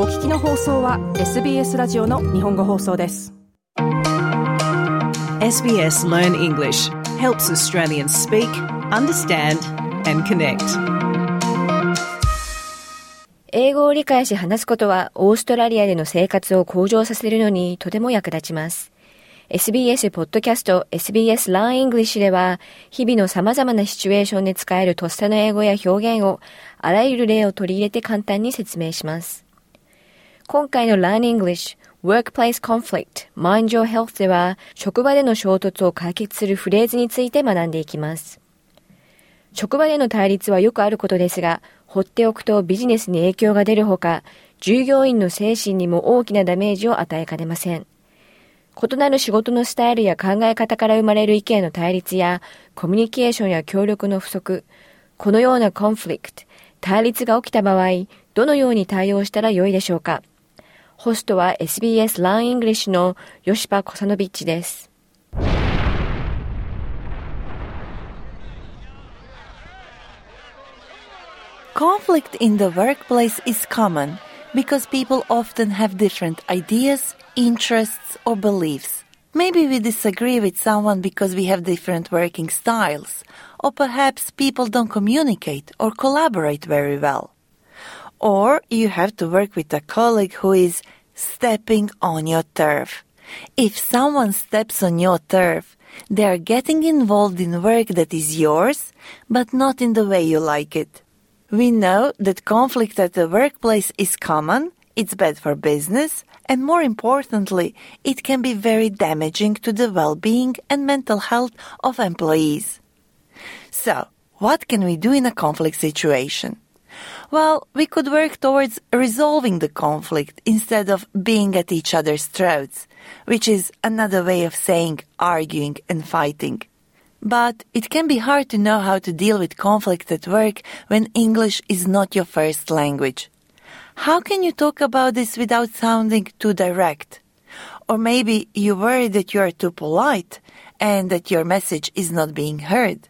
お聞きの放送は SBS ラジオの日本語放送です SBS Learn English helps Australians speak, understand, and connect. 英語を理解し話すことはオーストラリアでの生活を向上させるのにとても役立ちます。SBS ポッドキャスト SBS Learn English では日々の様々なシチュエーションで使えるとっさの英語や表現をあらゆる例を取り入れて簡単に説明します。今回の Learn English Workplace Conflict Mind Your Health では職場での衝突を解決するフレーズについて学んでいきます。職場での対立はよくあることですが、放っておくとビジネスに影響が出るほか、従業員の精神にも大きなダメージを与えかねません。異なる仕事のスタイルや考え方から生まれる意見の対立や、コミュニケーションや協力の不足、このようなコンフリクト、対立が起きた場合、どのように対応したらよいでしょうかホストは SBS Learn English の吉羽コサノビッチです。Conflict in the workplace is common because people often have different ideas, interests, or beliefs. Maybe we disagree with someone because we have different working styles, or perhaps people don't communicate or collaborate very well. Or you have to work with a colleague who is stepping on your turf. If someone steps on your turf, they are getting involved in work that is yours, but not in the way you like it. We know that conflict at the workplace is common, it's bad for business, and more importantly, it can be very damaging to the well-being and mental health of employees. So, what can we do in a conflict situation? Well, we could work towards resolving the conflict instead of being at each other's throats, which is another way of saying arguing and fighting. But it can be hard to know how to deal with conflict at work when English is not your first language. How can you talk about this without sounding too direct? Or maybe you worry that you are too polite and that your message is not being heard.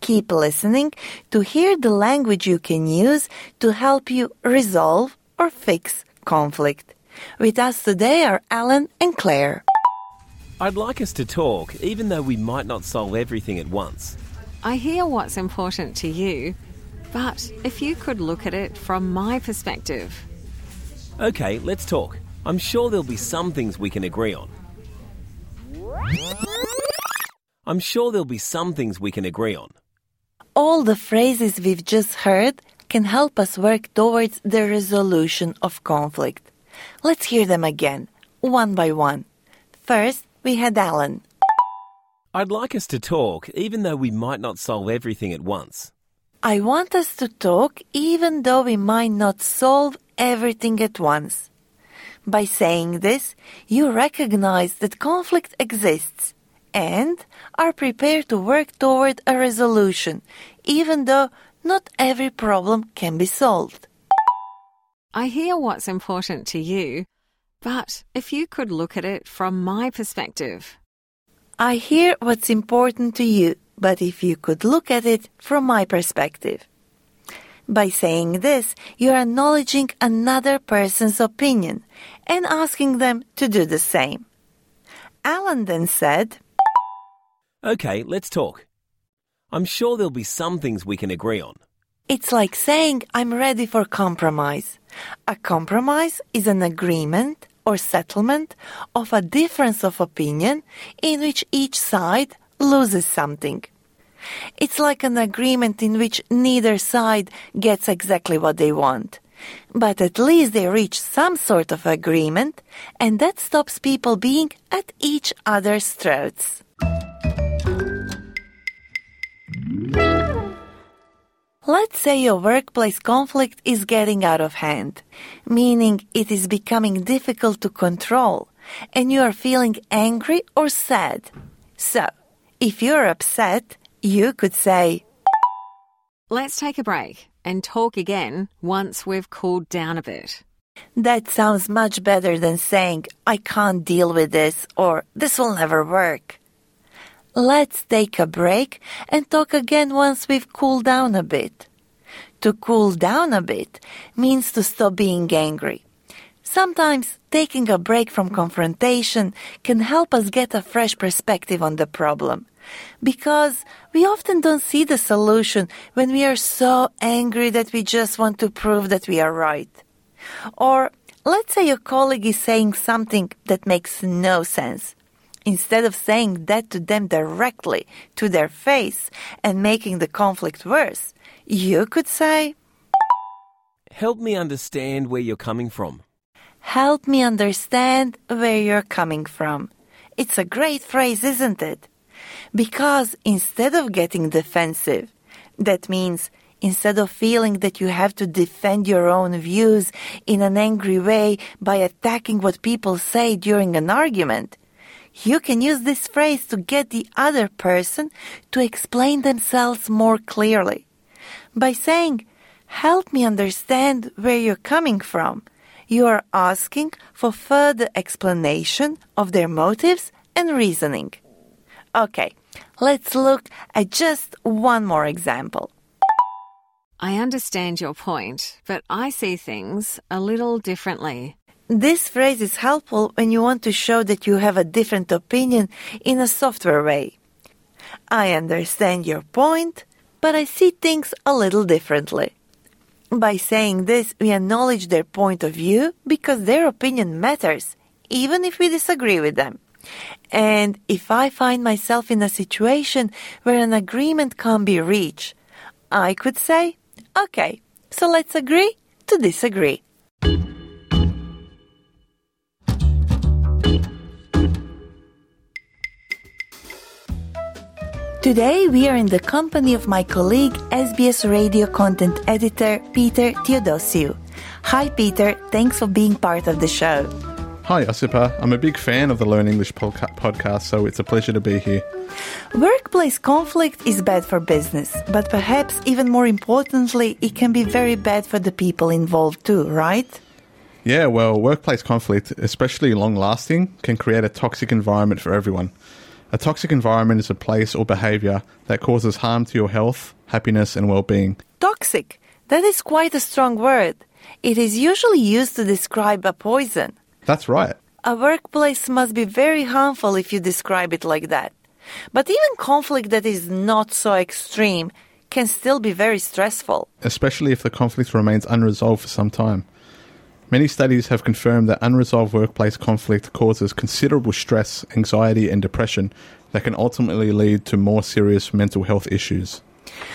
Keep listening to hear the language you can use to help you resolve or fix conflict. With us today are Alan and Claire. I'd like us to talk, even though we might not solve everything at once. I hear what's important to you, but if you could look at it from my perspective. Okay, let's talk. I'm sure there'll be some things we can agree on. I'm sure there'll be some things we can agree on all the phrases we've just heard can help us work towards the resolution of conflict. Let's hear them again, one by one. First, we had Alan. I'd like us to talk, even though we might not solve everything at once. I want us to talk, even though we might not solve everything at once. By saying this, you recognize that conflict exists and are prepared to work toward a resolution, even though not every problem can be solved. I hear what's important to you, but if you could look at it from my perspective. I hear what's important to you, but if you could look at it from my perspective. By saying this, you're acknowledging another person's opinion and asking them to do the same. Alan then said, Okay, let's talk. I'm sure there'll be some things we can agree on. It's like saying I'm ready for compromise. A compromise is an agreement or settlement of a difference of opinion in which each side loses something. It's like an agreement in which neither side gets exactly what they want. But at least they reach some sort of agreement, and that stops people being at each other's throats. Let's say your workplace conflict is getting out of hand, meaning it is becoming difficult to control, and you are feeling angry or sad. So, if you're upset, you could say, Let's take a break and talk again once we've cooled down a bit. That sounds much better than saying, I can't deal with this or this will never work. Let's take a break and talk again once we've cooled down a bit. To cool down a bit means to stop being angry. Sometimes taking a break from confrontation can help us get a fresh perspective on the problem. Because we often don't see the solution when we are so angry that we just want to prove that we are right. Or let's say your colleague is saying something that makes no sense. Instead of saying that to them directly to their face and making the conflict worse, you could say, Help me understand where you're coming from. Help me understand where you're coming from. It's a great phrase, isn't it? Because instead of getting defensive, that means instead of feeling that you have to defend your own views in an angry way by attacking what people say during an argument, you can use this phrase to get the other person to explain themselves more clearly. By saying, help me understand where you're coming from, you are asking for further explanation of their motives and reasoning. Okay, let's look at just one more example. I understand your point, but I see things a little differently. This phrase is helpful when you want to show that you have a different opinion in a software way. I understand your point, but I see things a little differently. By saying this, we acknowledge their point of view because their opinion matters, even if we disagree with them. And if I find myself in a situation where an agreement can't be reached, I could say, okay, so let's agree to disagree. Today we are in the company of my colleague, SBS radio content editor Peter Theodosiou. Hi Peter, thanks for being part of the show. Hi, Josipa. I'm a big fan of the Learn English podca- podcast, so it's a pleasure to be here. Workplace conflict is bad for business, but perhaps even more importantly, it can be very bad for the people involved too, right? Yeah, well, workplace conflict, especially long lasting, can create a toxic environment for everyone. A toxic environment is a place or behavior that causes harm to your health, happiness, and well being. Toxic. That is quite a strong word. It is usually used to describe a poison. That's right. A workplace must be very harmful if you describe it like that. But even conflict that is not so extreme can still be very stressful. especially if the conflict remains unresolved for some time. Many studies have confirmed that unresolved workplace conflict causes considerable stress, anxiety, and depression that can ultimately lead to more serious mental health issues.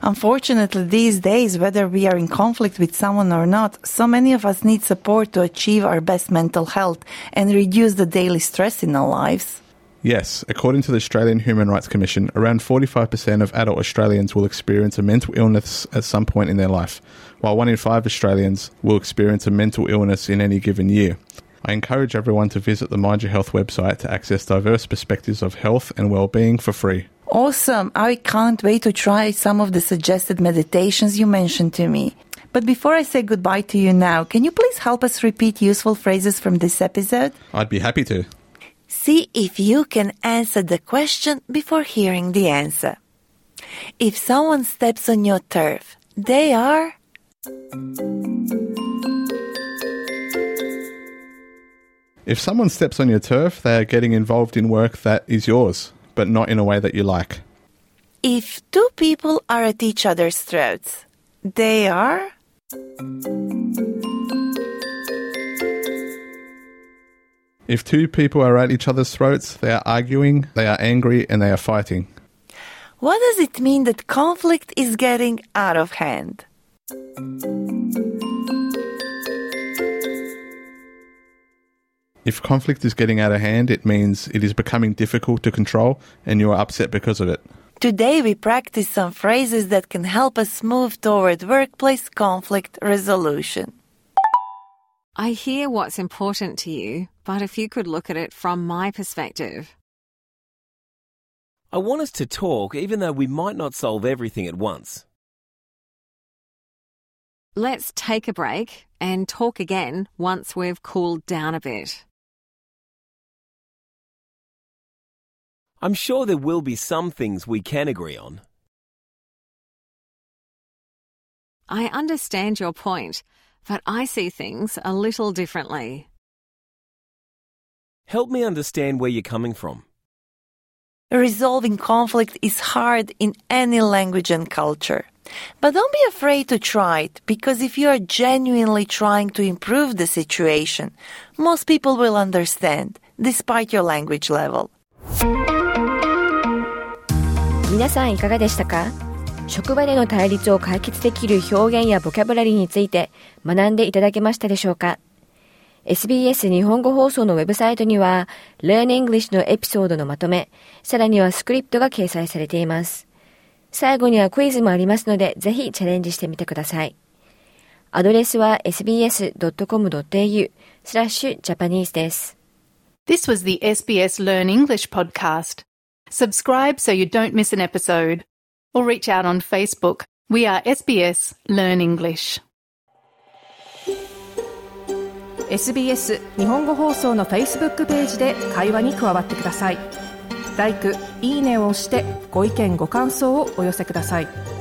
Unfortunately, these days, whether we are in conflict with someone or not, so many of us need support to achieve our best mental health and reduce the daily stress in our lives. Yes, according to the Australian Human Rights Commission, around 45% of adult Australians will experience a mental illness at some point in their life, while one in five Australians will experience a mental illness in any given year. I encourage everyone to visit the Mind Your Health website to access diverse perspectives of health and well-being for free. Awesome! I can't wait to try some of the suggested meditations you mentioned to me. But before I say goodbye to you now, can you please help us repeat useful phrases from this episode? I'd be happy to. See if you can answer the question before hearing the answer. If someone steps on your turf, they are. If someone steps on your turf, they are getting involved in work that is yours, but not in a way that you like. If two people are at each other's throats, they are. If two people are at each other's throats, they are arguing, they are angry, and they are fighting. What does it mean that conflict is getting out of hand? If conflict is getting out of hand, it means it is becoming difficult to control and you are upset because of it. Today we practice some phrases that can help us move toward workplace conflict resolution. I hear what's important to you, but if you could look at it from my perspective. I want us to talk even though we might not solve everything at once. Let's take a break and talk again once we've cooled down a bit. I'm sure there will be some things we can agree on. I understand your point, but I see things a little differently. Help me understand where you're coming from. Resolving conflict is hard in any language and culture. But don't be afraid to try it because if you are genuinely trying to improve the situation, most people will understand despite your language level. 皆さんいかがでしたか 職場での対立を解決できる表現やボキャブラリーについて学んでいただけましたでしょうか？SBS 日本語放送のウェブサイトには Learn English のエピソードのまとめ、さらにはスクリプトが掲載されています。最後にはクイズもありますので、ぜひチャレンジしてみてください。アドレスは sbs.com.au スラッシュジャパニーズです。This was the SBS Learn English podcast. Subscribe so you don't miss an episode. Or reach out on Facebook. We are SBS Learn English. SBS 日本語放送の Facebook ページで会話に加わってください。「LIKE」「いいね」を押してご意見ご感想をお寄せください。